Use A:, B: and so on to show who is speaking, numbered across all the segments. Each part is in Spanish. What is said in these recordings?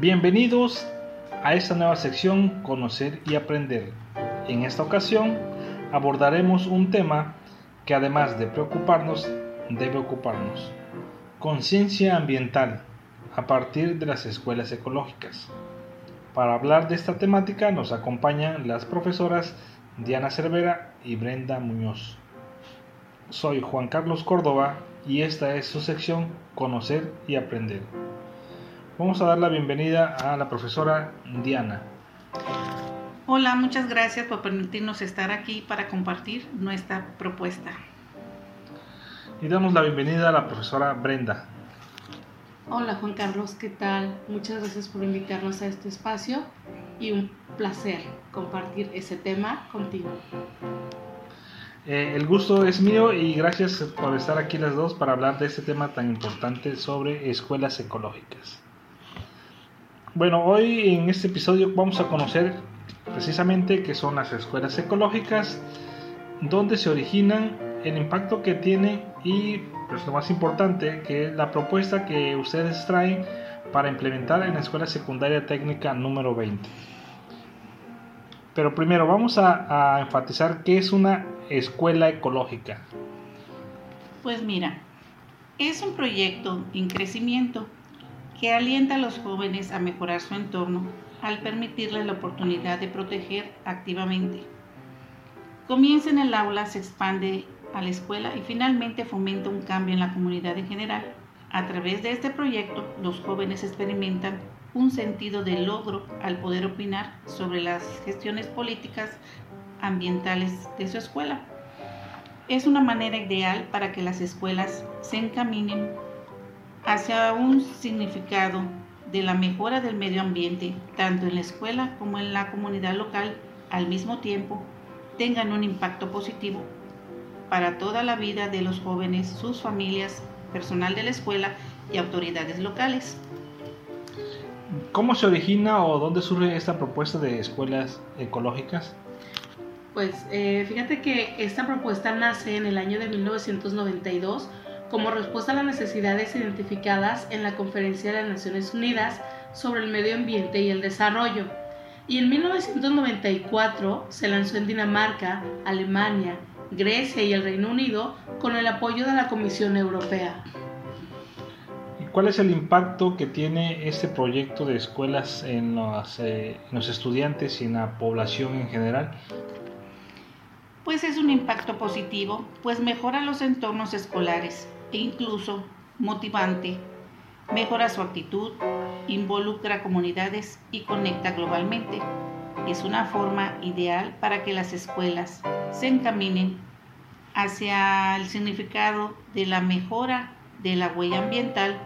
A: Bienvenidos a esta nueva sección Conocer y Aprender. En esta ocasión abordaremos un tema que además de preocuparnos, debe ocuparnos. Conciencia ambiental a partir de las escuelas ecológicas. Para hablar de esta temática nos acompañan las profesoras Diana Cervera y Brenda Muñoz. Soy Juan Carlos Córdoba y esta es su sección Conocer y Aprender. Vamos a dar la bienvenida a la profesora Diana.
B: Hola, muchas gracias por permitirnos estar aquí para compartir nuestra propuesta.
A: Y damos la bienvenida a la profesora Brenda.
C: Hola Juan Carlos, ¿qué tal? Muchas gracias por invitarnos a este espacio y un placer compartir ese tema contigo.
A: Eh, el gusto es mío y gracias por estar aquí las dos para hablar de este tema tan importante sobre escuelas ecológicas. Bueno, hoy en este episodio vamos a conocer precisamente qué son las escuelas ecológicas, dónde se originan, el impacto que tienen y pues lo más importante, que es la propuesta que ustedes traen para implementar en la escuela secundaria técnica número 20. Pero primero vamos a, a enfatizar qué es una escuela ecológica.
B: Pues mira, es un proyecto en crecimiento que alienta a los jóvenes a mejorar su entorno al permitirles la oportunidad de proteger activamente. Comienza en el aula, se expande a la escuela y finalmente fomenta un cambio en la comunidad en general. A través de este proyecto, los jóvenes experimentan un sentido de logro al poder opinar sobre las gestiones políticas ambientales de su escuela. Es una manera ideal para que las escuelas se encaminen hacia un significado de la mejora del medio ambiente, tanto en la escuela como en la comunidad local, al mismo tiempo tengan un impacto positivo para toda la vida de los jóvenes, sus familias, personal de la escuela y autoridades locales.
A: ¿Cómo se origina o dónde surge esta propuesta de escuelas ecológicas?
C: Pues eh, fíjate que esta propuesta nace en el año de 1992 como respuesta a las necesidades identificadas en la Conferencia de las Naciones Unidas sobre el Medio Ambiente y el Desarrollo. Y en 1994 se lanzó en Dinamarca, Alemania, Grecia y el Reino Unido con el apoyo de la Comisión Europea.
A: ¿Y cuál es el impacto que tiene este proyecto de escuelas en los, eh, en los estudiantes y en la población en general?
B: Pues es un impacto positivo, pues mejora los entornos escolares e incluso motivante, mejora su actitud, involucra comunidades y conecta globalmente. Es una forma ideal para que las escuelas se encaminen hacia el significado de la mejora de la huella ambiental,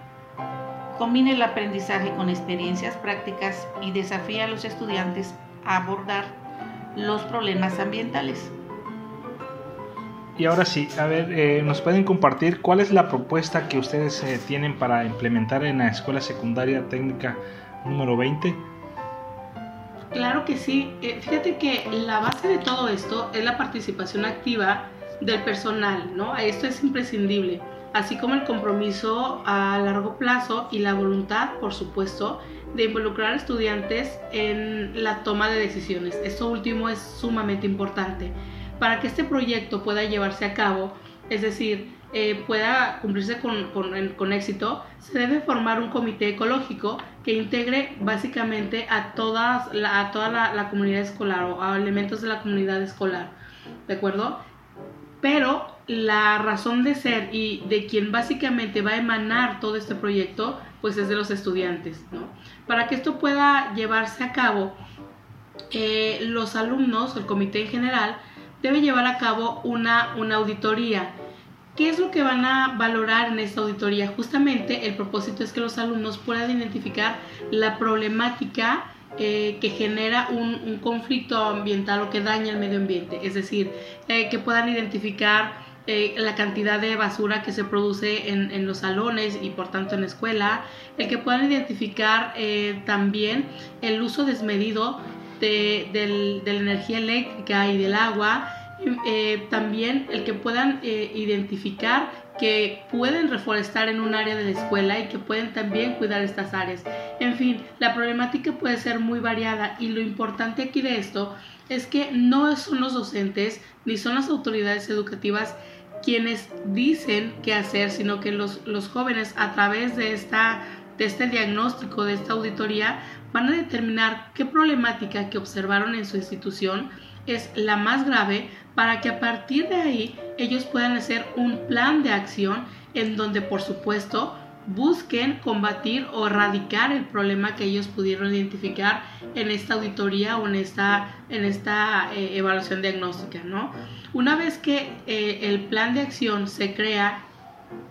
B: combine el aprendizaje con experiencias prácticas y desafía a los estudiantes a abordar los problemas ambientales.
A: Y ahora sí, a ver, eh, ¿nos pueden compartir cuál es la propuesta que ustedes eh, tienen para implementar en la Escuela Secundaria Técnica número 20?
C: Claro que sí. Eh, fíjate que la base de todo esto es la participación activa del personal, ¿no? Esto es imprescindible, así como el compromiso a largo plazo y la voluntad, por supuesto, de involucrar a estudiantes en la toma de decisiones. Esto último es sumamente importante para que este proyecto pueda llevarse a cabo, es decir, eh, pueda cumplirse con, éxito, se debe formar un comité ecológico que integre básicamente a, todas a toda la, comunidad escolar o a elementos de la comunidad escolar, ¿de acuerdo? Pero la razón de ser y de quien básicamente va a emanar todo este proyecto, pues es de los estudiantes, ¿no? Para que esto pueda llevarse a cabo, eh, los alumnos, el comité en general, debe llevar a cabo una, una auditoría. ¿Qué es lo que van a valorar en esta auditoría? Justamente el propósito es que los alumnos puedan identificar la problemática eh, que genera un, conflicto ambiental o que daña el medio ambiente. Es decir, eh, que puedan identificar eh, la cantidad de basura que se produce en, los salones y por tanto en la escuela, el que puedan identificar también el uso desmedido de, la energía eléctrica y del agua, eh, también el que puedan eh, identificar que pueden reforestar en un área de la escuela y que pueden también cuidar estas áreas. En fin, la problemática puede ser muy variada y lo importante aquí de esto es que no son los docentes ni son las autoridades educativas quienes dicen qué hacer, sino que los, los jóvenes a través de, esta, de este diagnóstico, de esta auditoría, van a determinar qué problemática que observaron en su institución es la más grave para que a partir de ahí ellos puedan hacer un plan de acción en donde por supuesto busquen combatir o erradicar el problema que ellos pudieron identificar en esta auditoría o en esta, en esta eh, evaluación diagnóstica, ¿no? Una vez que eh, el plan de acción se crea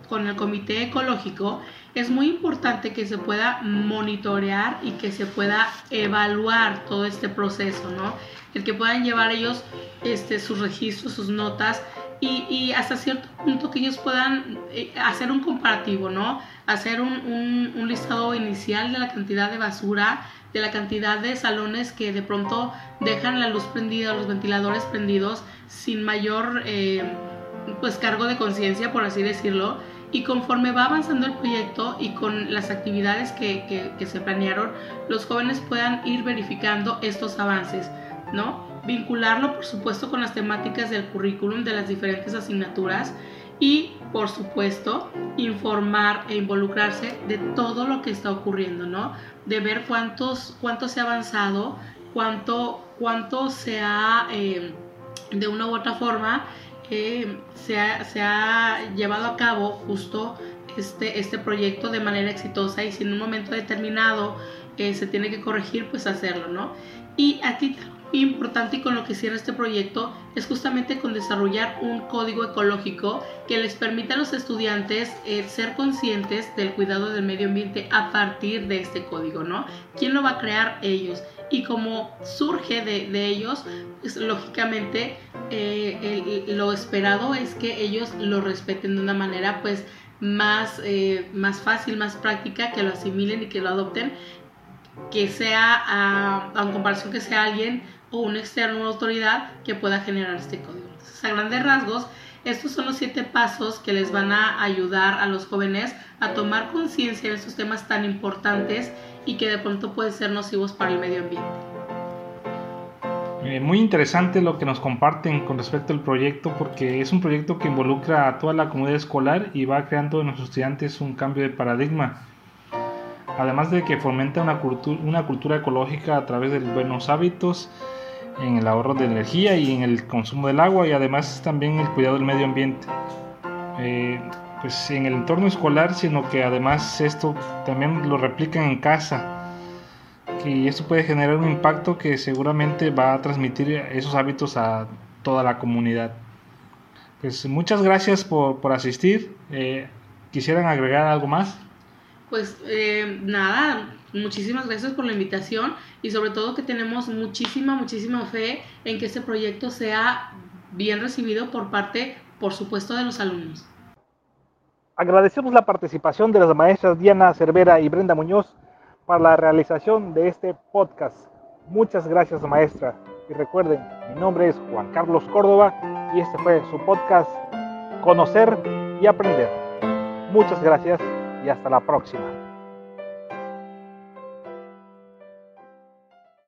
C: con el comité ecológico, es muy importante que se pueda monitorear y que se pueda evaluar todo este proceso, ¿no? El que puedan llevar ellos este, sus registros, sus notas y, hasta cierto punto que ellos puedan eh, hacer un comparativo, ¿no? Hacer un, un, listado inicial de la cantidad de basura, de la cantidad de salones que de pronto dejan la luz prendida, los ventiladores prendidos sin mayor eh, pues cargo de conciencia, por así decirlo. Y conforme va avanzando el proyecto y con las actividades que, que, se planearon, los jóvenes puedan ir verificando estos avances, ¿no? vincularlo por supuesto con las temáticas del currículum de las diferentes asignaturas y por supuesto informar e involucrarse de todo lo que está ocurriendo, ¿no? De ver cuántos, cuánto se ha avanzado, cuánto, cuánto se ha, eh, de una u otra forma, se, ha, se, ha, llevado a cabo justo este, este proyecto de manera exitosa y si en un momento determinado eh, se tiene que corregir, pues hacerlo, ¿no? Y aquí importante y con lo que cierra este proyecto es justamente con desarrollar un código ecológico que les permita a los estudiantes eh, ser conscientes del cuidado del medio ambiente a partir de este código, ¿no? ¿Quién lo va a crear? Ellos. Y como surge de, ellos, lógicamente eh, lo esperado es que ellos lo respeten de una manera pues más, eh, más fácil, más práctica, que lo asimilen y que lo adopten que sea, a, a comparación que sea alguien o un externo, una autoridad que pueda generar este código. Entonces, a grandes rasgos, estos son los siete pasos que les van a ayudar a los jóvenes a tomar conciencia de estos temas tan importantes y que de pronto pueden ser nocivos para el medio ambiente.
A: Eh, muy interesante lo que nos comparten con respecto al proyecto porque es un proyecto que involucra a toda la comunidad escolar y va creando en los estudiantes un cambio de paradigma. Además de que fomenta una, una cultura ecológica a través de buenos hábitos, en el ahorro de energía y en el consumo del agua y además también el cuidado del medio ambiente. Eh, pues en el entorno escolar, sino que además esto también lo replican en casa. Y esto puede generar un impacto que seguramente va a transmitir esos hábitos a toda la comunidad. Pues muchas gracias por, por asistir. Eh, ¿Quisieran agregar algo más?
C: Pues eh, nada, muchísimas gracias por la invitación y sobre todo que tenemos muchísima, muchísima fe en que este proyecto sea bien recibido por parte, por supuesto, de los alumnos.
A: Agradecemos la participación de las maestras Diana Cervera y Brenda Muñoz para la realización de este podcast. Muchas gracias, maestra. Y recuerden, mi nombre es Juan Carlos Córdoba y este fue su podcast Conocer y Aprender. Muchas gracias y hasta la próxima.